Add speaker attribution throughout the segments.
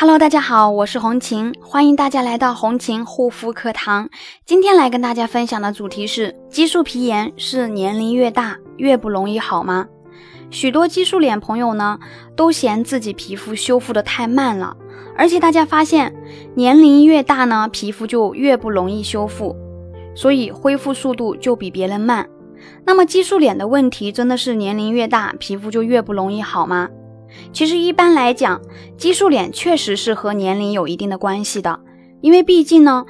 Speaker 1: Hello，大家好，我是红琴，欢迎大家来到红琴护肤课堂。今天来跟大家分享的主题是：激素皮炎是年龄越大越不容易好吗？许多激素脸朋友呢，都嫌自己皮肤修复的太慢了，而且大家发现，年龄越大呢，皮肤就越不容易修复，所以恢复速度就比别人慢。那么激素脸的问题，真的是年龄越大，皮肤就越不容易好吗？其实一般来讲，激素脸确实是和年龄有一定的关系的，因为毕竟呢，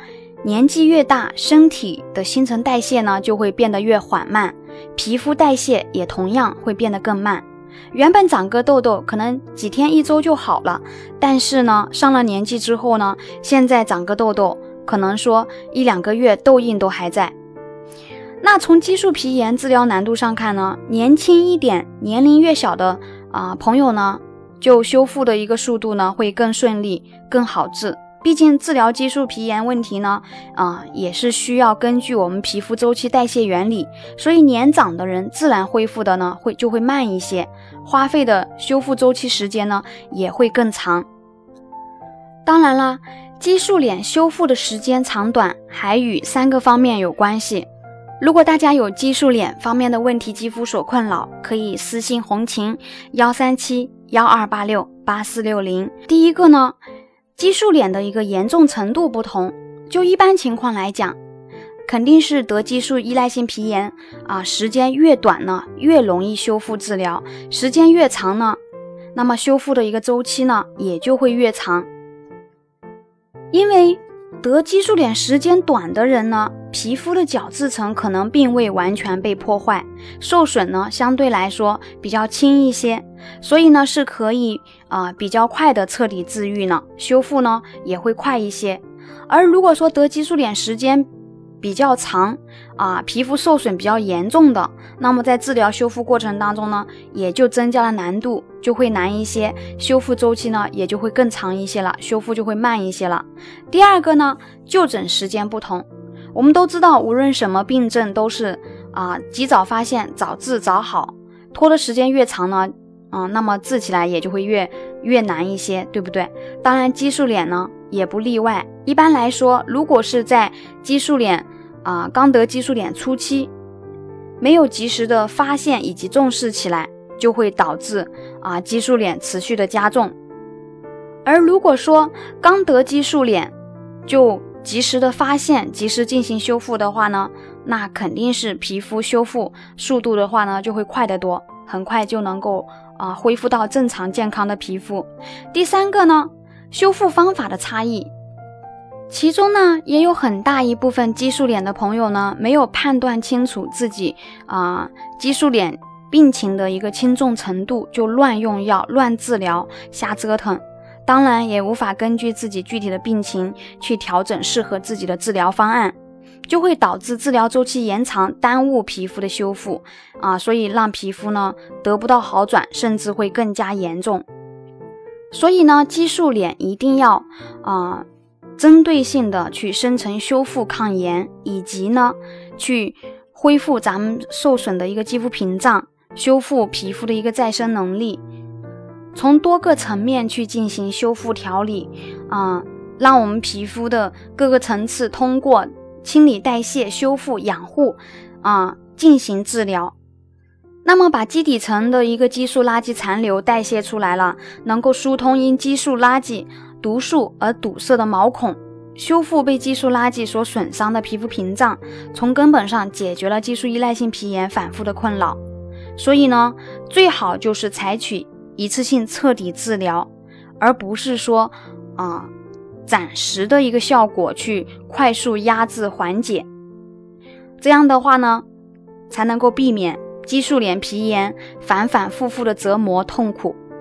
Speaker 1: 年纪越大，身体的新陈代谢呢就会变得越缓慢，皮肤代谢也同样会变得更慢。原本长个痘痘可能几天一周就好了，但是呢，上了年纪之后呢，现在长个痘痘可能说一两个月痘印都还在。那从激素皮炎治疗难度上看呢，年轻一点、年龄越小的。啊，朋友呢，就修复的一个速度呢会更顺利、更好治。毕竟治疗激素皮炎问题呢，啊，也是需要根据我们皮肤周期代谢原理，所以年长的人自然恢复的呢会就会慢一些，花费的修复周期时间呢也会更长。当然啦，激素脸修复的时间长短还与三个方面有关系。如果大家有激素脸方面的问题、肌肤所困扰，可以私信红琴幺三七幺二八六八四六零。第一个呢，激素脸的一个严重程度不同，就一般情况来讲，肯定是得激素依赖性皮炎啊，时间越短呢，越容易修复治疗；时间越长呢，那么修复的一个周期呢，也就会越长，因为。得激素脸时间短的人呢，皮肤的角质层可能并未完全被破坏，受损呢相对来说比较轻一些，所以呢是可以啊比较快的彻底治愈呢，修复呢也会快一些。而如果说得激素脸时间，比较长啊，皮肤受损比较严重的，那么在治疗修复过程当中呢，也就增加了难度，就会难一些，修复周期呢也就会更长一些了，修复就会慢一些了。第二个呢，就诊时间不同，我们都知道，无论什么病症都是啊，及早发现，早治早好，拖的时间越长呢，嗯，那么治起来也就会越越难一些，对不对？当然，激素脸呢。也不例外。一般来说，如果是在激素脸啊刚得激素脸初期，没有及时的发现以及重视起来，就会导致啊激素脸持续的加重。而如果说刚得激素脸就及时的发现，及时进行修复的话呢，那肯定是皮肤修复速度的话呢就会快得多，很快就能够啊恢复到正常健康的皮肤。第三个呢。修复方法的差异，其中呢也有很大一部分激素脸的朋友呢，没有判断清楚自己啊激素脸病情的一个轻重程度，就乱用药、乱治疗、瞎折腾，当然也无法根据自己具体的病情去调整适合自己的治疗方案，就会导致治疗周期延长，耽误皮肤的修复啊，所以让皮肤呢得不到好转，甚至会更加严重。所以呢，激素脸一定要啊，针对性的去深层修复抗炎，以及呢，去恢复咱们受损的一个肌肤屏障，修复皮肤的一个再生能力，从多个层面去进行修复调理啊，让我们皮肤的各个层次通过清理代谢、修复养护啊进行治疗。那么，把基底层的一个激素垃圾残留代谢出来了，能够疏通因激素垃圾毒素而堵塞的毛孔，修复被激素垃圾所损伤的皮肤屏障，从根本上解决了激素依赖性皮炎反复的困扰。所以呢，最好就是采取一次性彻底治疗，而不是说啊暂时的一个效果去快速压制缓解。这样的话呢，才能够避免。激素脸皮炎反反复复的折磨痛苦。